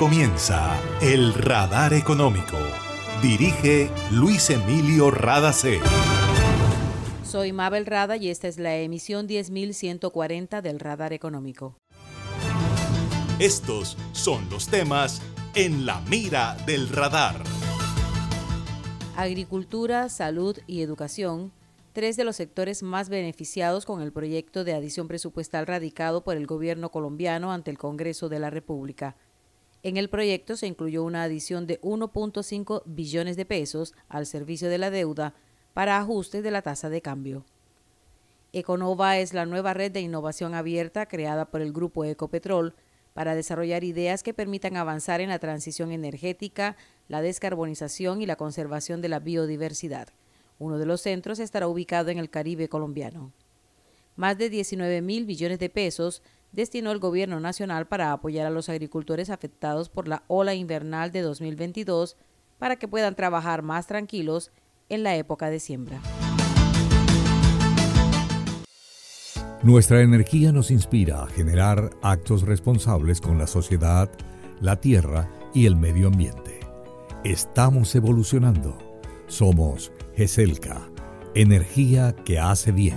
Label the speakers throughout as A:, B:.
A: comienza El Radar Económico. Dirige Luis Emilio Radacé.
B: Soy Mabel Rada y esta es la emisión 10140 del Radar Económico.
A: Estos son los temas en la mira del radar.
B: Agricultura, salud y educación, tres de los sectores más beneficiados con el proyecto de adición presupuestal radicado por el gobierno colombiano ante el Congreso de la República. En el proyecto se incluyó una adición de 1.5 billones de pesos al servicio de la deuda para ajustes de la tasa de cambio. Econova es la nueva red de innovación abierta creada por el grupo Ecopetrol para desarrollar ideas que permitan avanzar en la transición energética, la descarbonización y la conservación de la biodiversidad. Uno de los centros estará ubicado en el Caribe colombiano. Más de 19 mil billones de pesos destinó el Gobierno Nacional para apoyar a los agricultores afectados por la ola invernal de 2022 para que puedan trabajar más tranquilos en la época de siembra.
C: Nuestra energía nos inspira a generar actos responsables con la sociedad, la tierra y el medio ambiente. Estamos evolucionando. Somos GESELCA, energía que hace bien.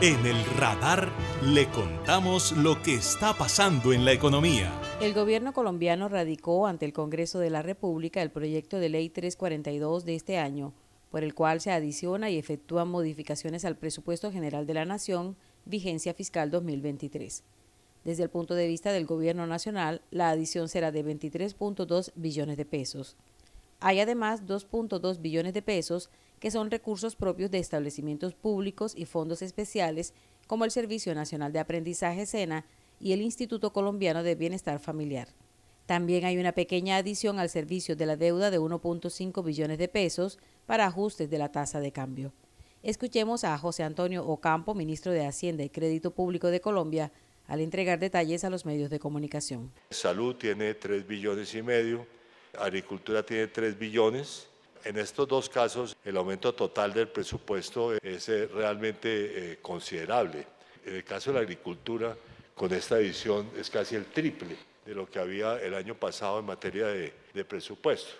A: En el radar le contamos lo que está pasando en la economía.
B: El gobierno colombiano radicó ante el Congreso de la República el proyecto de ley 342 de este año, por el cual se adiciona y efectúan modificaciones al presupuesto general de la Nación, vigencia fiscal 2023. Desde el punto de vista del gobierno nacional, la adición será de 23.2 billones de pesos. Hay además 2.2 billones de pesos que son recursos propios de establecimientos públicos y fondos especiales como el Servicio Nacional de Aprendizaje SENA y el Instituto Colombiano de Bienestar Familiar. También hay una pequeña adición al servicio de la deuda de 1.5 billones de pesos para ajustes de la tasa de cambio. Escuchemos a José Antonio Ocampo, ministro de Hacienda y Crédito Público de Colombia, al entregar detalles a los medios de comunicación.
D: Salud tiene 3 billones y medio, Agricultura tiene 3 billones, en estos dos casos, el aumento total del presupuesto es eh, realmente eh, considerable. En el caso de la agricultura, con esta edición es casi el triple de lo que había el año pasado en materia de, presupuesto.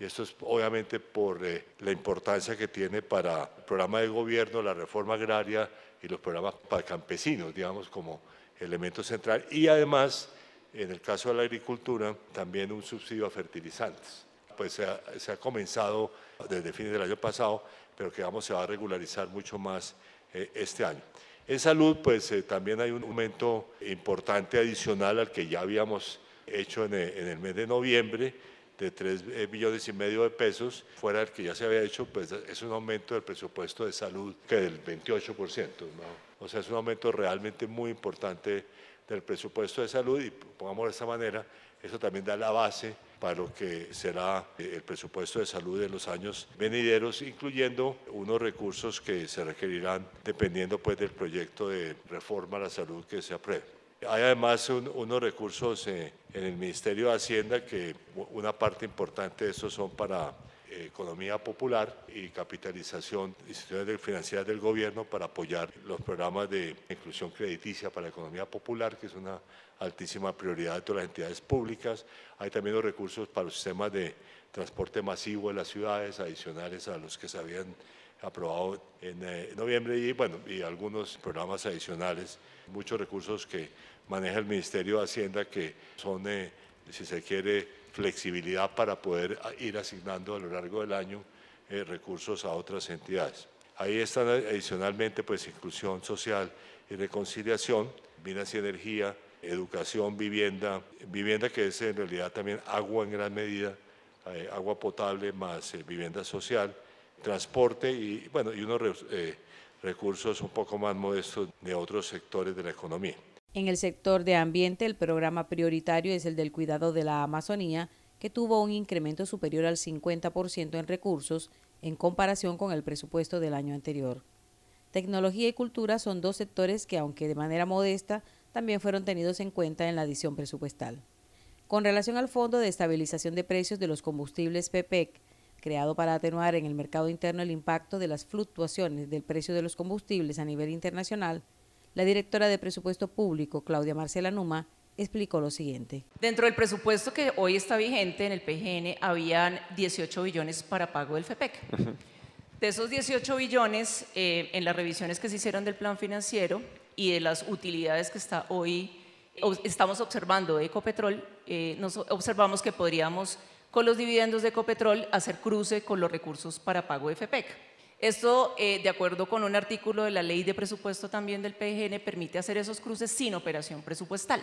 D: Y esto es obviamente por eh, la importancia que tiene para el programa de gobierno, la reforma agraria y los programas para campesinos, digamos, como elemento central. Y además, en el caso de la agricultura, también un subsidio a fertilizantes pues se ha, comenzado desde fines del año pasado, pero que vamos, se va a regularizar mucho más eh, este año. En salud, pues eh, también hay un aumento importante adicional al que ya habíamos hecho en, eh, el mes de noviembre, de 3 billones y medio de pesos, fuera del que ya se había hecho, pues es un aumento del presupuesto de salud que del 28%. ¿no? O sea, es un aumento realmente muy importante del presupuesto de salud y pongamos de esta manera, eso también da la base para lo que será eh, el presupuesto de salud de los años venideros, incluyendo unos recursos que se requerirán dependiendo pues, del proyecto de reforma a la salud que se apruebe. Hay además unos recursos eh, en el Ministerio de Hacienda que una parte importante de esos son para economía popular y capitalización de instituciones financieras del gobierno para apoyar los programas de inclusión crediticia para la economía popular, que es una altísima prioridad de todas las entidades públicas. Hay también los recursos para los sistemas de transporte masivo de las ciudades, adicionales a los que se habían aprobado en eh, noviembre y, bueno, y algunos programas adicionales, muchos recursos que maneja el Ministerio de Hacienda que son, eh, si se quiere, flexibilidad para poder ir asignando a lo largo del año eh, recursos a otras entidades. Ahí están adicionalmente pues inclusión social y reconciliación, minas y energía, educación, vivienda, vivienda que es en realidad también agua en gran medida, eh, agua potable más eh, vivienda social, transporte y, bueno, y unos recursos un poco más modestos de otros sectores de la economía.
B: En el sector de ambiente, el programa prioritario es el del cuidado de la Amazonía, que tuvo un incremento superior al 50% en recursos en comparación con el presupuesto del año anterior. Tecnología y cultura son dos sectores que, aunque de manera modesta, también fueron tenidos en cuenta en la adición presupuestal. Con relación al Fondo de Estabilización de Precios de los Combustibles PPEC, creado para atenuar en el mercado interno el impacto de las fluctuaciones del precio de los combustibles a nivel internacional, la directora de Presupuesto Público, Claudia Marcela Numa, explicó lo siguiente.
E: Dentro del presupuesto que hoy está vigente en el PGN, habían 18 billones para pago del FEPEC. De esos 18 billones, eh, en las revisiones que se hicieron del plan financiero y de las utilidades que está hoy, estamos observando de Ecopetrol, eh, nos observamos que podríamos, con los dividendos de Ecopetrol, hacer cruce con los recursos para pago de FEPEC. Esto, eh, de acuerdo con un artículo de la ley de presupuesto también del PGN, permite hacer esos cruces sin operación presupuestal.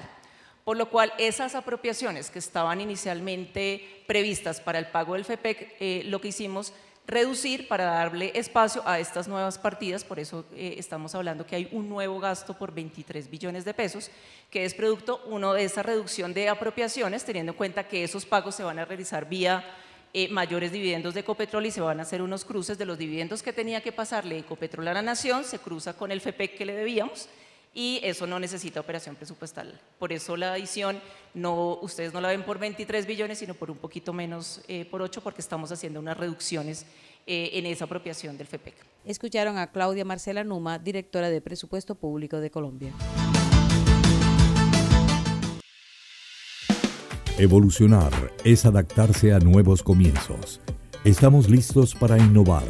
E: Por lo cual, esas apropiaciones que estaban inicialmente previstas para el pago del FEPEC, lo que hicimos reducir para darle espacio a estas nuevas partidas, por eso eh, estamos hablando que hay un nuevo gasto por 23 billones de pesos, que es producto uno de esa reducción de apropiaciones, teniendo en cuenta que esos pagos se van a realizar vía eh, mayores dividendos de Ecopetrol y se van a hacer unos cruces de los dividendos que tenía que pasarle Ecopetrol a la Nación, se cruza con el FEPEC que le debíamos y eso no necesita operación presupuestal. Por eso la adición, no, ustedes no la ven por 23 billones, sino por un poquito menos eh, por 8, porque estamos haciendo unas reducciones eh, en esa apropiación del FEPEC.
B: Escucharon a Claudia Marcela Numa, directora de Presupuesto Público de Colombia.
C: Evolucionar es adaptarse a nuevos comienzos. Estamos listos para innovar,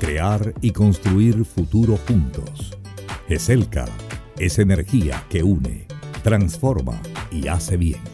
C: crear y construir futuro juntos. ESELCA es energía que une, transforma y hace bien.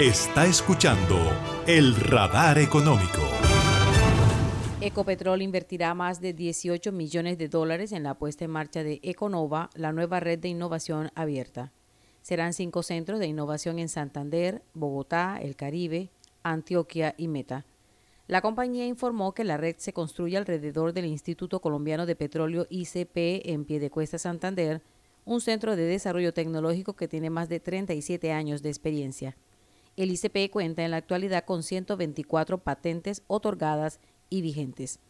A: Está escuchando el radar económico.
B: Ecopetrol invertirá más de 18 millones de dólares en la puesta en marcha de Econova, la nueva red de innovación abierta. Serán cinco centros de innovación en Santander, Bogotá, El Caribe, Antioquia y Meta. La compañía informó que la red se construye alrededor del Instituto Colombiano de Petróleo ICP en Piedecuesta, Santander, un centro de desarrollo tecnológico que tiene más de 37 años de experiencia. El ICP cuenta en la actualidad con 124 patentes otorgadas y vigentes.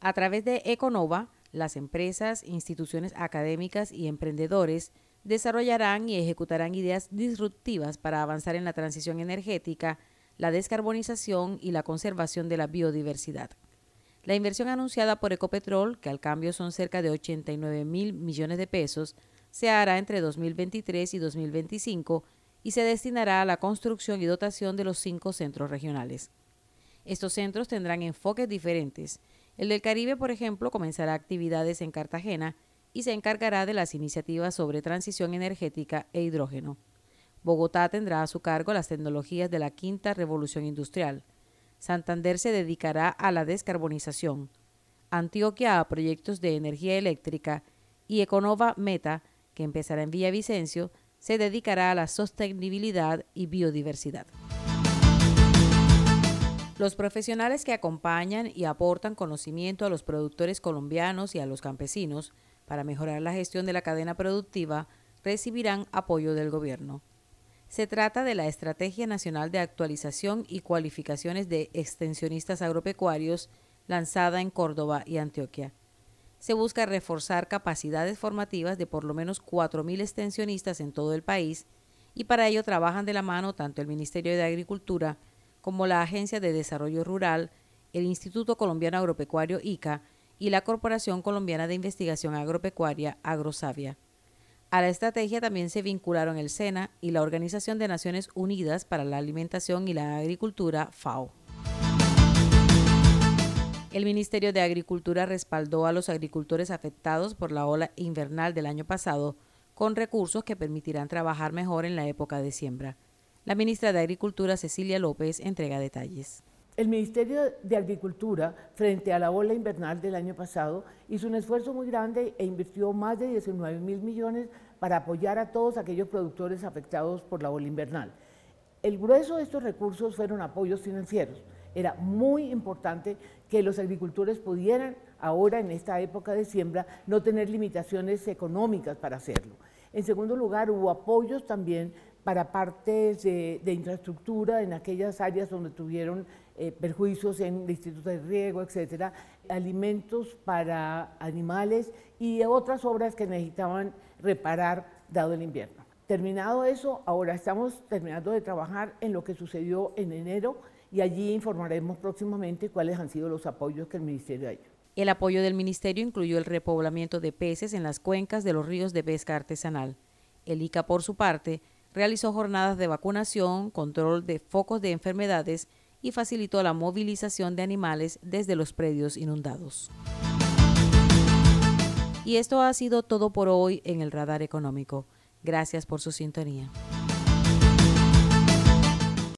B: A través de Econova, las empresas, instituciones académicas y emprendedores desarrollarán y ejecutarán ideas disruptivas para avanzar en la transición energética, la descarbonización y la conservación de la biodiversidad. La inversión anunciada por Ecopetrol, que al cambio son cerca de 89 mil millones de pesos, se hará entre 2023 y 2025 y se destinará a la construcción y dotación de los cinco centros regionales. Estos centros tendrán enfoques diferentes. El del Caribe, por ejemplo, comenzará actividades en Cartagena y se encargará de las iniciativas sobre transición energética e hidrógeno. Bogotá tendrá a su cargo las tecnologías de la quinta revolución industrial. Santander se dedicará a la descarbonización. Antioquia a proyectos de energía eléctrica y Econova Meta, que empezará en Villavicencio, se dedicará a la sostenibilidad y biodiversidad. Los profesionales que acompañan y aportan conocimiento a los productores colombianos y a los campesinos para mejorar la gestión de la cadena productiva recibirán apoyo del gobierno. Se trata de la Estrategia Nacional de Actualización y Cualificaciones de Extensionistas Agropecuarios lanzada en Córdoba y Antioquia se busca reforzar capacidades formativas de por lo menos 4.000 extensionistas en todo el país y para ello trabajan de la mano tanto el Ministerio de Agricultura como la Agencia de Desarrollo Rural, el Instituto Colombiano Agropecuario ICA y la Corporación Colombiana de Investigación Agropecuaria Agrosavia. A la estrategia también se vincularon el SENA y la Organización de Naciones Unidas para la Alimentación y la Agricultura, FAO. El Ministerio de Agricultura respaldó a los agricultores afectados por la ola invernal del año pasado con recursos que permitirán trabajar mejor en la época de siembra. La ministra de Agricultura, Cecilia López, entrega detalles.
F: El Ministerio de Agricultura, frente a la ola invernal del año pasado, hizo un esfuerzo muy grande e invirtió más de 19 mil millones para apoyar a todos aquellos productores afectados por la ola invernal. El grueso de estos recursos fueron apoyos financieros. Era muy importante que los agricultores pudieran ahora, en esta época de siembra, no tener limitaciones económicas para hacerlo. En segundo lugar, hubo apoyos también para partes de, infraestructura en aquellas áreas donde tuvieron eh, perjuicios en el Instituto de Riego, etcétera, alimentos para animales y otras obras que necesitaban reparar dado el invierno. Terminado eso, ahora estamos terminando de trabajar en lo que sucedió en enero y allí informaremos próximamente cuáles han sido los apoyos que el Ministerio ha hecho.
B: El apoyo del Ministerio incluyó el repoblamiento de peces en las cuencas de los ríos de pesca artesanal. El ICA, por su parte, realizó jornadas de vacunación, control de focos de enfermedades y facilitó la movilización de animales desde los predios inundados. Y esto ha sido todo por hoy en el Radar Económico. Gracias por su sintonía.